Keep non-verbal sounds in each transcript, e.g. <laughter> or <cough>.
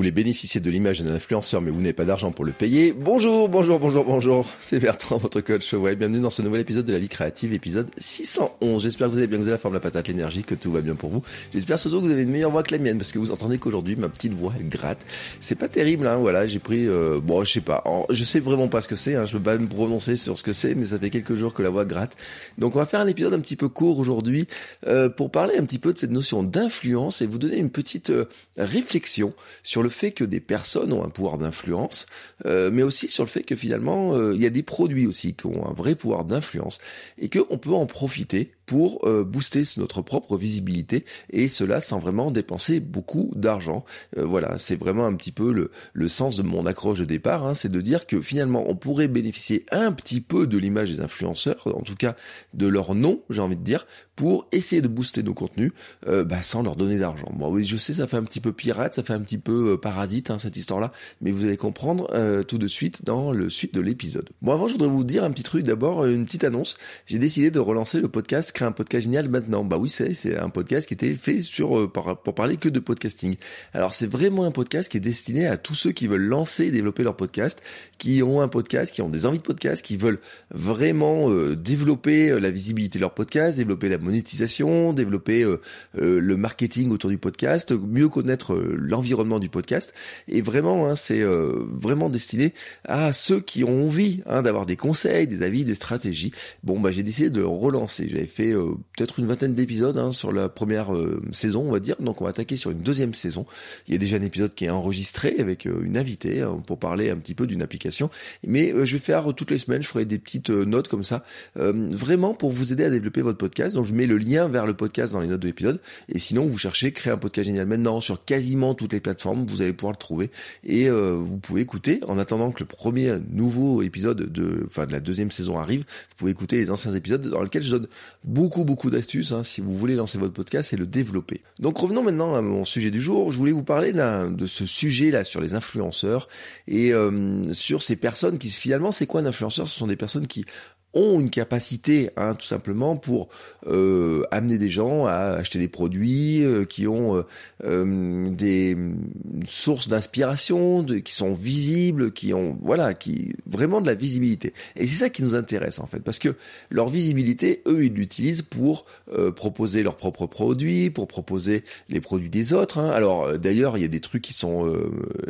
voulez bénéficier de l'image d'un influenceur mais vous n'avez pas d'argent pour le payer Bonjour, bonjour, bonjour, bonjour. C'est Bertrand, votre coach. Bienvenue dans ce nouvel épisode de la vie créative, épisode 611. J'espère que vous avez bien, que vous avez la forme, la patate, l'énergie, que tout va bien pour vous. J'espère surtout que vous avez une meilleure voix que la mienne parce que vous entendez qu'aujourd'hui ma petite voix elle gratte. C'est pas terrible, hein. Voilà, j'ai pris, euh, bon, je sais pas, je sais vraiment pas ce que c'est. Hein. Je peux pas me prononcer sur ce que c'est, mais ça fait quelques jours que la voix gratte. Donc on va faire un épisode un petit peu court aujourd'hui euh, pour parler un petit peu de cette notion d'influence et vous donner une petite euh, réflexion sur le fait que des personnes ont un pouvoir d'influence, euh, mais aussi sur le fait que finalement, euh, il y a des produits aussi qui ont un vrai pouvoir d'influence et qu'on peut en profiter pour euh, booster notre propre visibilité et cela sans vraiment dépenser beaucoup d'argent. Euh, voilà, c'est vraiment un petit peu le, le, sens de mon accroche de départ, hein, c'est de dire que finalement on pourrait bénéficier un petit peu de l'image des influenceurs, en tout cas de leur nom, j'ai envie de dire, pour essayer de booster nos contenus euh, bah, sans leur donner d'argent. Bon oui, je sais, ça fait un petit peu pirate, ça fait un petit peu parasite hein, cette histoire-là, mais vous allez comprendre tout de suite dans le suite de l'épisode. Bon, avant, je voudrais vous dire un petit truc. D'abord, une petite annonce. J'ai décidé de relancer le podcast un podcast génial maintenant. Bah oui, c'est c'est un podcast qui était fait sur euh, pour, parler que de podcasting. Alors c'est vraiment un podcast qui est destiné à tous ceux qui veulent lancer et développer leur podcast, qui ont un podcast, qui ont des envies de podcast, qui veulent vraiment euh, développer euh, la visibilité de leur podcast, développer la monétisation, développer le marketing autour du podcast, mieux connaître l'environnement du podcast. Et vraiment, hein, c'est vraiment destiné à ceux qui ont envie hein, d'avoir des conseils, des avis, des stratégies. Bon, bah j'ai décidé de relancer. J'avais fait euh, peut-être une vingtaine d'épisodes hein, sur la première euh, saison, on va dire. Donc on va attaquer sur une deuxième saison. Il y a déjà un épisode qui est enregistré avec euh, une invitée hein, pour parler un petit peu d'une application. Mais je vais faire toutes les semaines, je ferai des petites notes comme ça, vraiment pour vous aider à développer votre podcast. Donc je mets le lien vers le podcast dans les notes de l'épisode. Et sinon, vous cherchez créer un podcast génial maintenant sur quasiment toutes les plateformes, vous allez pouvoir le trouver et vous pouvez écouter en attendant que le premier nouveau épisode de, enfin de la deuxième saison arrive. Vous pouvez écouter les anciens épisodes dans lesquels je donne beaucoup beaucoup d'astuces hein, si vous voulez lancer votre podcast et le développer. Donc revenons maintenant à mon sujet du jour. Je voulais vous parler de ce sujet là sur les influenceurs et euh, sur ces personnes qui finalement c'est quoi un influenceur? Ce sont des personnes qui ont une capacité, hein, tout simplement, pour euh, amener des gens à acheter des produits, euh, qui ont euh, euh des sources d'inspiration, qui sont visibles, qui ont, voilà, qui vraiment de la visibilité. Et c'est ça qui nous intéresse en fait, parce que leur visibilité, eux, ils l'utilisent pour euh, proposer leurs propres produits, pour proposer les produits des autres. Hein. Alors d'ailleurs, il y a des trucs qui sont,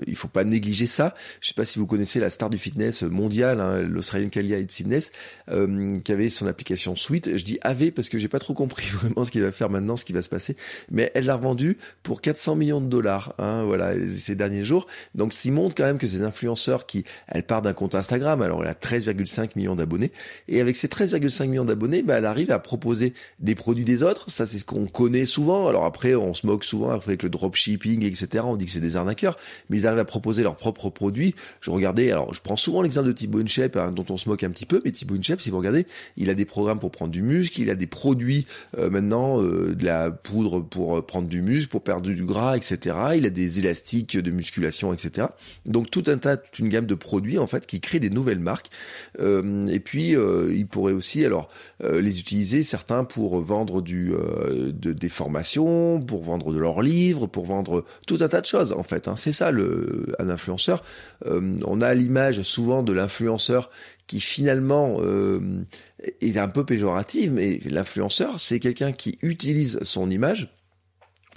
il faut pas négliger ça. Je sais pas si vous connaissez la star du fitness mondial, hein, l'Australienne Kalia Sydness euh, qui avait son application Suite. Je dis AV parce que j'ai pas trop compris <laughs> vraiment ce qu'il va faire maintenant, ce qui va se passer. Mais elle l'a revendu pour 400 millions de dollars, hein, voilà, ces derniers jours. Donc, s'il montre quand même que ces influenceurs qui, elle part d'un compte Instagram, alors elle a 13,5 millions d'abonnés, et avec ces 13,5 millions d'abonnés, bah, elle arrive à proposer des produits des autres. Ça, c'est ce qu'on connaît souvent. Alors après, on se moque souvent avec le dropshipping, etc. On dit que c'est des arnaqueurs, mais ils arrivent à proposer leurs propres produits. Je regardais, alors je prends souvent l'exemple de Thibaut Inchep, hein, dont on se moque un petit peu, mais Thibaut Inchep, si vous regardez, il a des programmes pour prendre du muscle, il a des produits euh, maintenant, euh, de la poudre pour euh, prendre du muscle, pour perdre du gras, etc. Il a des élastiques de musculation, etc. Donc tout un tas, toute une gamme de produits en fait qui créent des nouvelles marques. et puis il pourrait aussi alors les utiliser certains pour vendre des formations, pour vendre de leurs livres, pour vendre tout un tas de choses en fait. Hein. C'est ça le un influenceur. on a l'image souvent de l'influenceur qui finalement euh, est un peu péjorative, mais l'influenceur, c'est quelqu'un qui utilise son image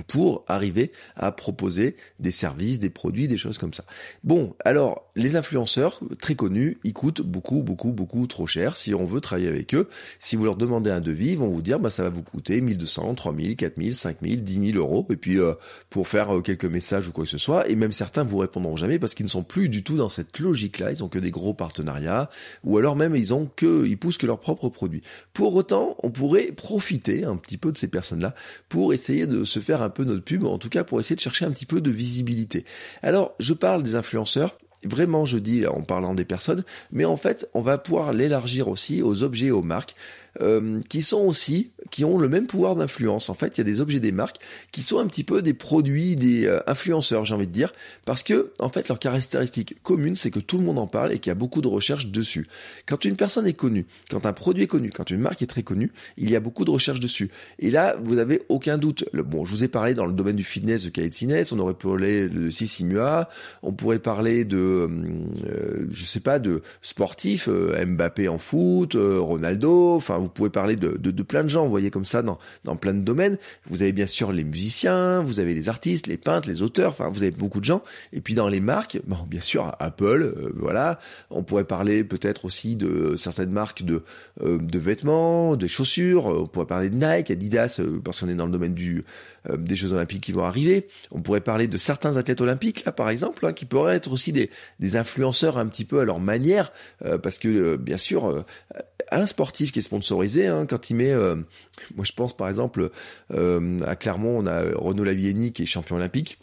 pour arriver à proposer des services, des produits, des choses comme ça. Bon, alors les influenceurs très connus, ils coûtent beaucoup, beaucoup, beaucoup trop cher. Si on veut travailler avec eux, si vous leur demandez un devis, ils vont vous dire bah ça va vous coûter 1200, 3000, 4000, 5000, 10 000 euros. Et puis euh, pour faire euh, quelques messages ou quoi que ce soit, et même certains vous répondront jamais parce qu'ils ne sont plus du tout dans cette logique-là. Ils ont que des gros partenariats, ou alors même ils ont que, ils poussent que leurs propres produits. Pour autant, on pourrait profiter un petit peu de ces personnes-là pour essayer de se faire un peu notre pub, en tout cas pour essayer de chercher un petit peu de visibilité. Alors, je parle des influenceurs, Vraiment, je dis en parlant des personnes, mais en fait, on va pouvoir l'élargir aussi aux objets, aux marques. Euh, qui sont aussi, qui ont le même pouvoir d'influence. En fait, il y a des objets des marques qui sont un petit peu des produits des euh, influenceurs, j'ai envie de dire, parce que en fait leur caractéristique commune, c'est que tout le monde en parle et qu'il y a beaucoup de recherches dessus. Quand une personne est connue, quand un produit est connu, quand une marque est très connue, il y a beaucoup de recherches dessus. Et là, vous n'avez aucun doute. Bon, je vous ai parlé dans le domaine du fitness de Khaled on aurait parlé de Sissimua, on pourrait parler de, euh, je sais pas, de sportifs, euh, Mbappé en foot, euh, Ronaldo, enfin vous pouvez parler de, de, de, plein de gens, vous voyez comme ça dans, dans plein de domaines. Vous avez bien sûr les musiciens, vous avez les artistes, les peintres, les auteurs, enfin vous avez beaucoup de gens. Et puis dans les marques, bon bien sûr Apple, voilà. On pourrait parler peut-être aussi de certaines marques de, de vêtements, des chaussures, on pourrait parler de Nike, Adidas, parce qu'on est dans le domaine du des Jeux Olympiques qui vont arriver. On pourrait parler de certains athlètes olympiques là par exemple, hein, qui pourraient être aussi des, des influenceurs un petit peu à leur manière, parce que bien sûr, euh, un sportif qui est sponsorisé, hein, quand il met, euh, moi je pense par exemple euh, à Clermont, on a Renaud Lavieni qui est champion olympique.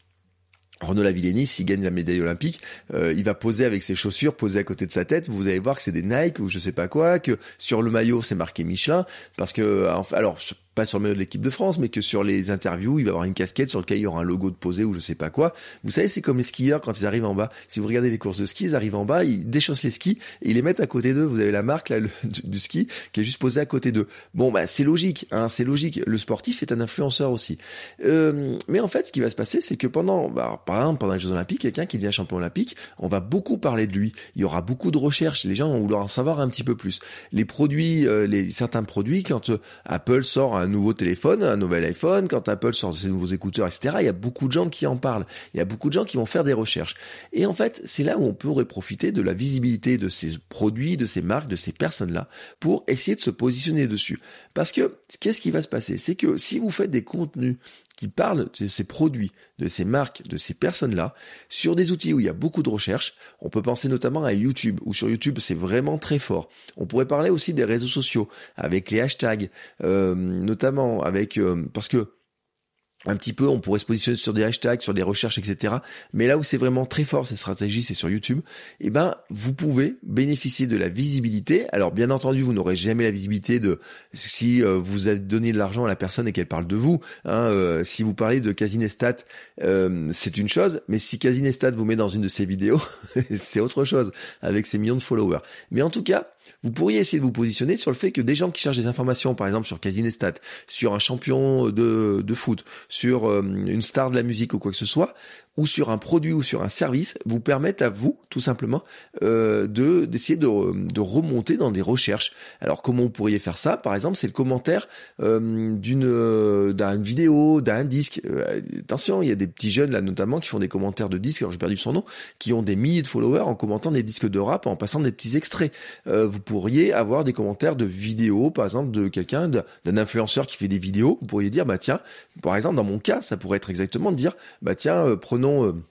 Renaud Lavillenie, s'il gagne la médaille olympique, il va poser avec ses chaussures, poser à côté de sa tête. Vous allez voir que c'est des Nike ou je sais pas quoi, que sur le maillot c'est marqué Michelin, parce que alors pas sur le maillot de l'équipe de France, mais que sur les interviews, il va avoir une casquette sur laquelle il y aura un logo de posé ou je sais pas quoi. Vous savez, c'est comme les skieurs quand ils arrivent en bas. Si vous regardez les courses de ski, ils arrivent en bas, ils déchaussent les skis et ils les mettent à côté d'eux. Vous avez la marque là <laughs> du, ski qui est juste posée à côté d'eux. Bon, bah c'est logique, hein, c'est logique. Le sportif est un influenceur aussi. Euh, mais en fait, ce qui va se passer, c'est que pendant, bah, par exemple, pendant les Jeux Olympiques, quelqu'un qui devient champion olympique, on va beaucoup parler de lui. Il y aura beaucoup de recherches. Les gens vont vouloir en savoir un petit peu plus. Les produits, euh, les certains produits, quand euh, Apple sort un nouveau téléphone un nouvel iPhone, quand Apple sort ses nouveaux écouteurs, etc., il y a beaucoup de gens qui en parlent. Il y a beaucoup de gens qui vont faire des recherches. Et en fait, c'est là où on pourrait profiter de la visibilité de ces produits, de ces marques, de ces personnes-là, pour essayer de se positionner dessus. Parce que, qu'est-ce qui va se passer? C'est que si vous faites des contenus qui parlent de ces produits, de ces marques, de ces personnes-là, sur des outils où il y a beaucoup de recherches. On peut penser notamment à YouTube, où sur YouTube c'est vraiment très fort. On pourrait parler aussi des réseaux sociaux, avec les hashtags, euh, notamment avec... Euh, parce que un petit peu, on pourrait se positionner sur des hashtags, sur des recherches, etc. Mais là où c'est vraiment très fort cette stratégie, c'est sur YouTube. Eh ben, vous pouvez bénéficier de la visibilité. Alors, bien entendu, vous n'aurez jamais la visibilité de si euh, vous avez donné de l'argent à la personne et qu'elle parle de vous. Hein, euh, si vous parlez de Casinestat, euh, c'est une chose. Mais si Casinestat vous met dans une de ses vidéos, <laughs> c'est autre chose avec ses millions de followers. Mais en tout cas, vous pourriez essayer de vous positionner sur le fait que des gens qui cherchent des informations, par exemple sur Casinestat, sur un champion de, de foot, sur euh, une star de la musique ou quoi que ce soit, ou sur un produit ou sur un service vous permettent à vous, tout simplement, euh, de d'essayer de, de, remonter dans des recherches. Alors comment vous pourriez faire ça? Par exemple, c'est le commentaire euh, d'une euh, d'une vidéo, d'un disque. Attention, il y a des petits jeunes là notamment qui font des commentaires de disques. Alors j'ai perdu son nom, qui ont des milliers de followers en commentant des disques de rap, en passant des petits extraits. Vous pourriez avoir des commentaires de vidéos, par exemple de quelqu'un, d'un influenceur qui fait des vidéos. Vous pourriez dire, bah tiens, par exemple dans mon cas, ça pourrait être exactement de dire, bah tiens, prenons euh,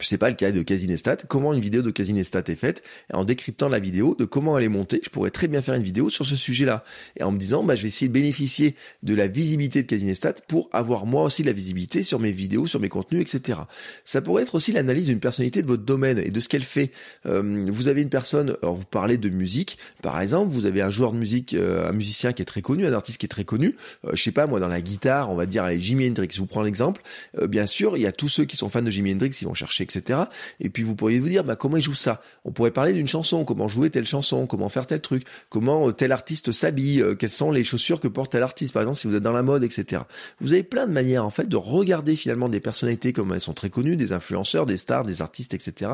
je sais pas le cas de Casinestat, comment une vidéo de Casinestat est faite, et en décryptant la vidéo, de comment elle est montée, je pourrais très bien faire une vidéo sur ce sujet-là. Et en me disant, bah, je vais essayer de bénéficier de la visibilité de Casinestat pour avoir moi aussi la visibilité sur mes vidéos, sur mes contenus, etc. Ça pourrait être aussi l'analyse d'une personnalité de votre domaine et de ce qu'elle fait. Euh, vous avez une personne, alors vous parlez de musique, par exemple, vous avez un joueur de musique, euh, un musicien qui est très connu, un artiste qui est très connu, euh, je sais pas, moi, dans la guitare, on va dire, allez, Jimi Hendrix, je vous prends l'exemple, bien sûr, il y a tous ceux qui sont fans de Jimi Hendrix, qui vont chercher etc. Et puis vous pourriez vous dire, bah, comment il joue ça? On pourrait parler d'une chanson, comment jouer telle chanson, comment faire tel truc, comment euh, tel artiste s'habille, euh, quelles sont les chaussures que porte tel artiste, par exemple si vous êtes dans la mode, etc. Vous avez plein de manières en fait de regarder finalement des personnalités comme elles sont très connues, des influenceurs, des stars, des artistes, etc.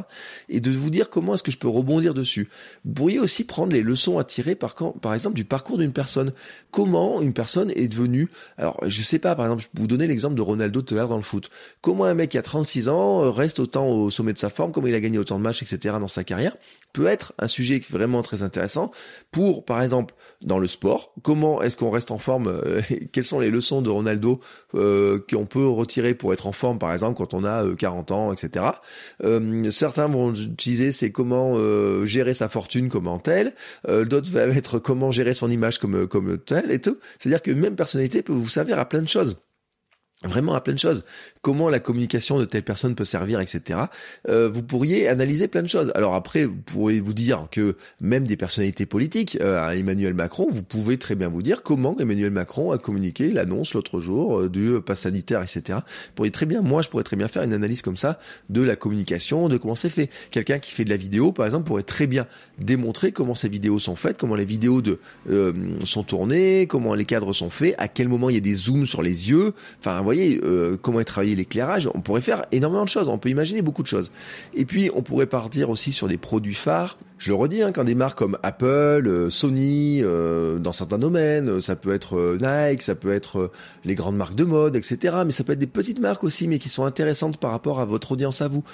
Et de vous dire comment est-ce que je peux rebondir dessus. Vous pourriez aussi prendre les leçons à tirer par, par exemple du parcours d'une personne. Comment une personne est devenue, alors je sais pas, par exemple, je peux vous donner l'exemple de Ronaldo l'heure dans le foot. Comment un mec qui a 36 ans euh, reste autant au sommet de sa forme, comment il a gagné autant de matchs, etc. dans sa carrière, peut être un sujet vraiment très intéressant pour, par exemple, dans le sport, comment est-ce qu'on reste en forme, euh, quelles sont les leçons de Ronaldo euh, qu'on peut retirer pour être en forme, par exemple, quand on a 40 ans, etc. certains vont utiliser c'est comment gérer sa fortune comme tel, d'autres va être comment gérer son image comme comme tel et tout. C'est-à-dire que même personnalité peut vous servir à plein de choses. Vraiment à plein de choses. Comment la communication de telle personne peut servir, etc. Euh, vous pourriez analyser plein de choses. Alors après, vous pourriez vous dire que même des personnalités politiques, euh, Emmanuel Macron, vous pouvez très bien vous dire comment Emmanuel Macron a communiqué l'annonce l'autre jour euh, du pass sanitaire, etc. Vous pourriez très bien, moi, je pourrais très bien faire une analyse comme ça de la communication, de comment c'est fait. Quelqu'un qui fait de la vidéo, par exemple, pourrait très bien démontrer comment ces vidéos sont faites, comment les vidéos de sont tournées, comment les cadres sont faits, à quel moment il y a des zooms sur les yeux. Enfin, voyez, euh, comment est travaillé l'éclairage, on pourrait faire énormément de choses, on peut imaginer beaucoup de choses. Et puis, on pourrait partir aussi sur des produits phares, je le redis, hein, quand des marques comme Apple, euh, Sony, euh, dans certains domaines, euh, ça peut être Nike, ça peut être les grandes marques de mode, etc. Mais ça peut être des petites marques aussi, mais qui sont intéressantes par rapport à votre audience à vous.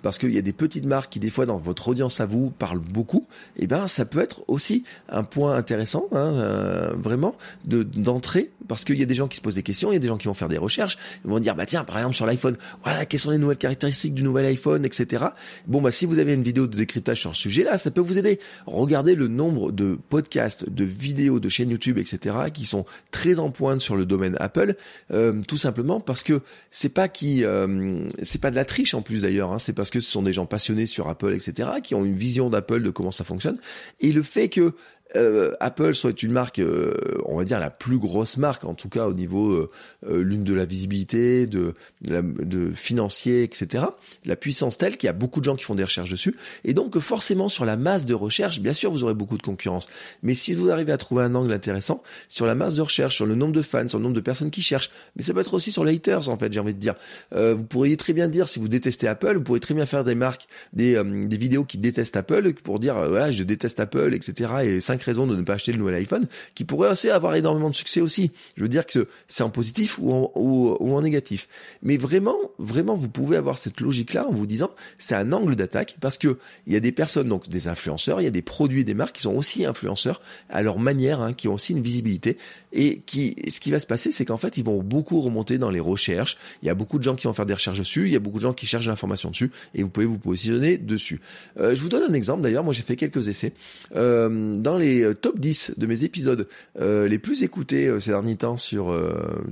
parce qu'il y a des petites marques qui, des fois, dans votre audience à vous, parlent beaucoup. Et eh ben, ça peut être aussi un point intéressant, hein, vraiment, de d'entrée, parce qu'il y a des gens qui se posent des questions, il y a des gens qui vont faire des recherches, ils vont dire, bah tiens, par exemple sur l'iPhone, voilà, quelles sont les nouvelles caractéristiques du nouvel iPhone, etc. Bon, bah si vous avez une vidéo de décryptage sur ce sujet là, ça peut vous aider. Regardez le nombre de podcasts, de vidéos, de chaînes YouTube, etc., qui sont très en pointe sur le domaine Apple, euh, tout simplement parce que c'est pas qui, euh, c'est pas de la triche en plus d'ailleurs, hein, c'est parce que ce sont des gens passionnés sur Apple, etc., qui ont une vision d'Apple de comment ça fonctionne, et le fait que euh, Apple soit une marque, euh, on va dire la plus grosse marque, en tout cas au niveau euh, l'une de la visibilité, de, de, financier, etc. La puissance telle qu'il y a beaucoup de gens qui font des recherches dessus, et donc forcément sur la masse de recherche, bien sûr vous aurez beaucoup de concurrence, mais si vous arrivez à trouver un angle intéressant sur la masse de recherche, sur le nombre de fans, sur le nombre de personnes qui cherchent, mais ça peut être aussi sur les haters en fait, j'ai envie de dire. vous pourriez très bien dire si vous détestez Apple, vous pourriez très bien faire des marques, des, des vidéos qui détestent Apple pour dire voilà je déteste Apple, etc. et raisons de ne pas acheter le nouvel iPhone, qui pourrait aussi avoir énormément de succès aussi. Je veux dire que c'est en positif ou en, négatif. Mais vraiment, vraiment, vous pouvez avoir cette logique-là en vous disant, c'est un angle d'attaque parce que il y a des personnes, donc des influenceurs, il y a des produits des marques qui sont aussi influenceurs à leur manière, hein, qui ont aussi une visibilité et qui, ce qui va se passer, c'est qu'en fait, ils vont beaucoup remonter dans les recherches. Il y a beaucoup de gens qui vont faire des recherches dessus, il y a beaucoup de gens qui cherchent l'information dessus et vous pouvez vous positionner dessus. Euh, je vous donne un exemple d'ailleurs, moi j'ai fait quelques essais. Euh, dans les euh, top 10 de mes épisodes euh, les plus écoutés euh, ces derniers temps sur,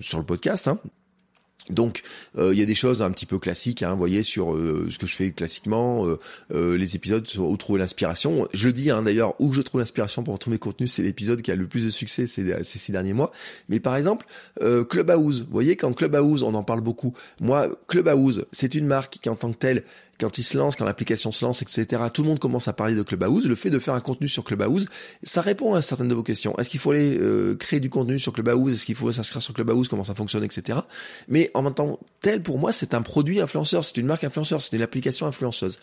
sur le podcast. Hein. Donc il y a des choses un petit peu classiques, hein, voyez, sur ce que je fais classiquement, les épisodes où trouver l'inspiration. Je dis hein, d'ailleurs où je trouve l'inspiration pour tous mes contenus, c'est l'épisode qui a le plus de succès ces, ces six derniers mois. Mais par exemple, Clubhouse, vous voyez, quand Clubhouse, on en parle beaucoup. Moi, Clubhouse, c'est une marque qui en tant que telle quand il se lance, quand l'application se lance, etc., tout le monde commence à parler de Clubhouse. Le fait de faire un contenu sur Clubhouse, ça répond à certaines de vos questions. Est-ce qu'il faut aller euh, créer du contenu sur Clubhouse? Est-ce qu'il faut s'inscrire sur Clubhouse? Comment ça fonctionne, etc. Mais en même temps, tel pour moi, c'est un produit influenceur, c'est une marque influenceur, c'est une application influenceuse.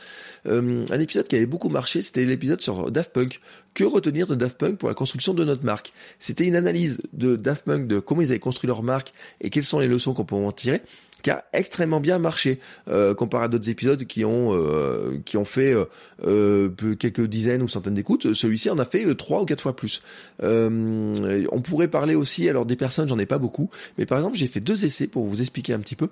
Euh, un épisode qui avait beaucoup marché, c'était l'épisode sur Daft Punk. Que retenir de Daft Punk pour la construction de notre marque? C'était une analyse de Daft Punk de comment ils avaient construit leur marque et quelles sont les leçons qu'on peut en tirer qui a extrêmement bien marché euh, comparé à d'autres épisodes qui ont euh, qui ont fait euh, euh quelques dizaines ou centaines d'écoutes. Celui-ci en a fait euh, trois ou quatre fois plus. on pourrait parler aussi alors des personnes, j'en ai pas beaucoup, mais par exemple j'ai fait deux essais pour vous expliquer un petit peu.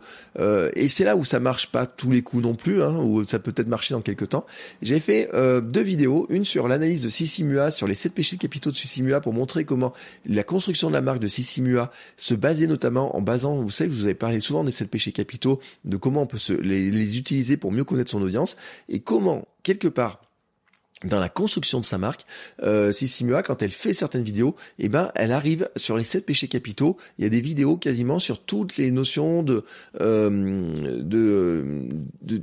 et c'est là où ça marche pas tous les coups non plus, hein, où ça peut peut-être marcher dans quelques temps. J'ai fait deux vidéos, une sur l'analyse de Sissimua, sur les sept péchés capitaux de Sissimua pour montrer comment la construction de la marque de Sissimua se basait notamment en basant, vous savez, je vous avais parlé souvent des sept péchés chez capitaux, de comment on peut se, les, les utiliser pour mieux connaître son audience et comment, quelque part, dans la construction de sa marque, euh, Sissimua, quand elle fait certaines vidéos, eh ben, elle arrive sur les sept péchés capitaux. Il y a des vidéos quasiment sur toutes les notions de euh, de, de,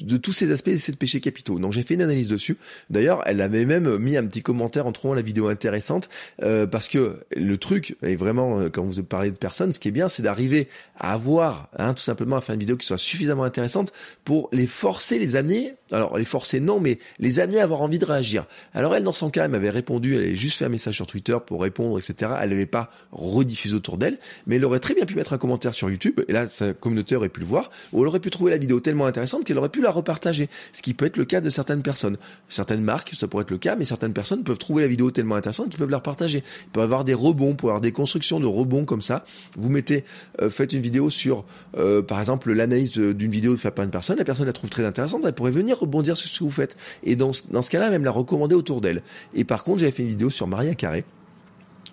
de, tous ces aspects des sept péchés capitaux. Donc j'ai fait une analyse dessus. D'ailleurs, elle avait même mis un petit commentaire en trouvant la vidéo intéressante euh, parce que le truc, et vraiment, euh, quand vous parlez de personnes, ce qui est bien, c'est d'arriver à avoir, hein, tout simplement, à faire une vidéo qui soit suffisamment intéressante pour les forcer, les amener. Alors les forcer non, mais les amener à avoir envie de réagir. Alors elle, dans son cas, elle m'avait répondu, elle avait juste fait un message sur Twitter pour répondre, etc. Elle n'avait pas rediffusé autour d'elle, mais elle aurait très bien pu mettre un commentaire sur YouTube, et là, sa communauté aurait pu le voir, ou elle aurait pu trouver la vidéo tellement intéressante qu'elle aurait pu la repartager, ce qui peut être le cas de certaines personnes. Certaines marques, ça pourrait être le cas, mais certaines personnes peuvent trouver la vidéo tellement intéressante qu'ils peuvent la repartager. Il peut y avoir des rebonds, pour avoir des constructions de rebonds comme ça. Vous mettez, euh, faites une vidéo sur, euh, par exemple, l'analyse d'une vidéo de faire par une personne, la personne la trouve très intéressante, elle pourrait venir rebondir sur ce que vous faites. Et dans, dans ce cas-là, même la recommander autour d'elle. Et par contre, j'avais fait une vidéo sur Maria Carré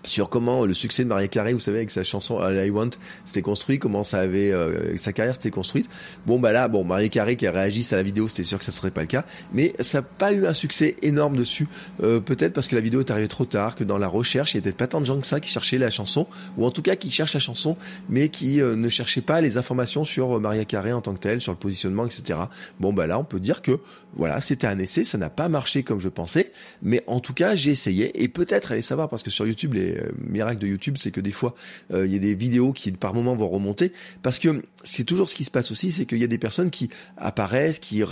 sur comment le succès de Maria Carey, vous savez, avec sa chanson All I Want, s'était construit, comment ça avait, euh, sa carrière s'était construite. Bon, bah là, bon, Maria Carey qui a réagi à la vidéo, c'était sûr que ça serait pas le cas, mais ça n'a pas eu un succès énorme dessus. Euh, peut-être parce que la vidéo est arrivée trop tard, que dans la recherche, il y avait pas tant de gens que ça qui cherchaient la chanson, ou en tout cas qui cherchent la chanson, mais qui euh, ne cherchaient pas les informations sur Maria Carey en tant que telle, sur le positionnement, etc. Bon, bah là, on peut dire que, voilà, c'était un essai, ça n'a pas marché comme je pensais, mais en tout cas, j'ai essayé, et peut-être, allez savoir, parce que sur YouTube, les euh, miracle de YouTube, c'est que des fois, euh, il y a des vidéos qui par moment vont remonter, parce que c'est toujours ce qui se passe aussi, c'est qu'il y a des personnes qui apparaissent, qui,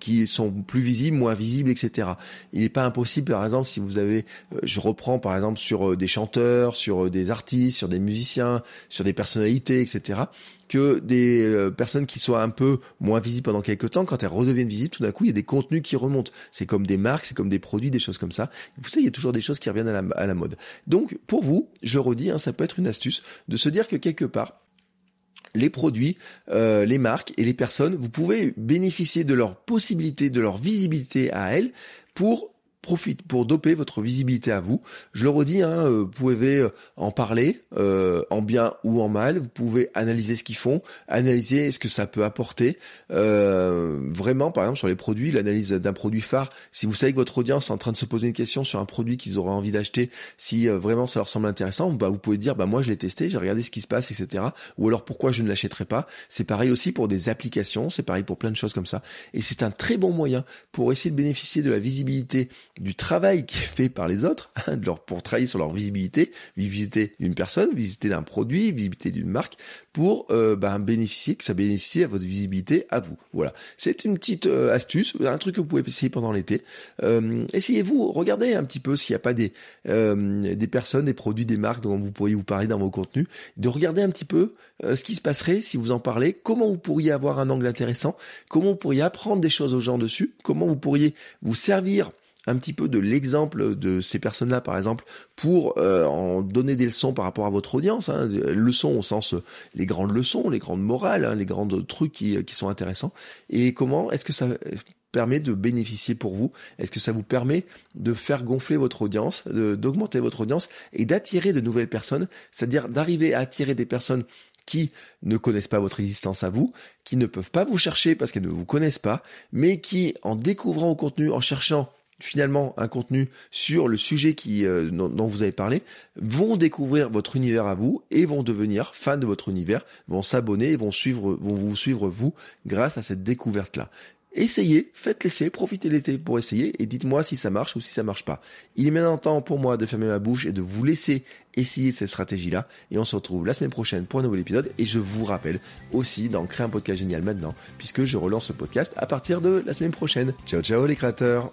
qui sont plus visibles, moins visibles, etc. Il n'est pas impossible, par exemple, si vous avez, euh, je reprends par exemple sur des chanteurs, sur des artistes, sur des musiciens, sur des personnalités, etc que des euh, personnes qui soient un peu moins visibles pendant quelques temps, quand elles redeviennent visibles, tout d'un coup, il y a des contenus qui remontent. C'est comme des marques, c'est comme des produits, des choses comme ça. Vous savez, il y a toujours des choses qui reviennent à la, mode. Donc, pour vous, je redis, hein, ça peut être une astuce de se dire que quelque part, les produits, euh, les marques et les personnes, vous pouvez bénéficier de leur possibilité, de leur visibilité à elles pour profite pour doper votre visibilité à vous. Je le redis, hein, euh, vous pouvez euh, en parler euh, en bien ou en mal. Vous pouvez analyser ce qu'ils font, analyser ce que ça peut apporter. vraiment, par exemple, sur les produits, l'analyse d'un produit phare. Si vous savez que votre audience est en train de se poser une question sur un produit qu'ils auraient envie d'acheter, si vraiment ça leur semble intéressant, bah vous pouvez dire, bah moi je l'ai testé, j'ai regardé ce qui se passe, etc. Ou alors pourquoi je ne l'achèterai pas? C'est pareil aussi pour des applications, c'est pareil pour plein de choses comme ça. Et c'est un très bon moyen pour essayer de bénéficier de la visibilité du travail qui est fait par les autres, hein, de leur, pour travailler sur leur visibilité, visibilité d'une personne, visibilité d'un produit, visibilité d'une marque, pour euh, ben, bénéficier, que ça bénéficie à votre visibilité à vous. Voilà, c'est une petite euh, astuce, un truc que vous pouvez essayer pendant l'été. Euh, essayez-vous, regardez un petit peu s'il n'y a pas des des personnes, des produits, des marques dont vous pourriez vous parler dans vos contenus, de regarder un petit peu ce qui se passerait si vous en parlez, comment vous pourriez avoir un angle intéressant, comment vous pourriez apprendre des choses aux gens dessus, comment vous pourriez vous servir un petit peu de l'exemple de ces personnes-là, par exemple, pour euh, en donner des leçons par rapport à votre audience. Hein, leçons au sens euh, les grandes leçons, les grandes morales, hein, les grands trucs qui, qui sont intéressants. Et comment est-ce que ça permet de bénéficier pour vous? Est-ce que ça vous permet de faire gonfler votre audience, d'augmenter votre audience et d'attirer de nouvelles personnes, c'est-à-dire d'arriver à attirer des personnes qui ne connaissent pas votre existence à vous, qui ne peuvent pas vous chercher parce qu'elles ne vous connaissent pas, mais qui, en découvrant au contenu, en cherchant finalement un contenu sur le sujet euh, dont, vous avez parlé, vont découvrir votre univers à vous et vont devenir fans de votre univers, vont s'abonner et vont suivre, vont vous suivre vous grâce à cette découverte-là. Essayez, faites l'essai, profitez l'été pour essayer et dites-moi si ça marche ou si ça marche pas. Il est maintenant temps pour moi de fermer ma bouche et de vous laisser essayer cette stratégie-là et on se retrouve la semaine prochaine pour un nouvel épisode et je vous rappelle aussi d'en créer un podcast génial maintenant puisque je relance le podcast à partir de la semaine prochaine. Ciao ciao les créateurs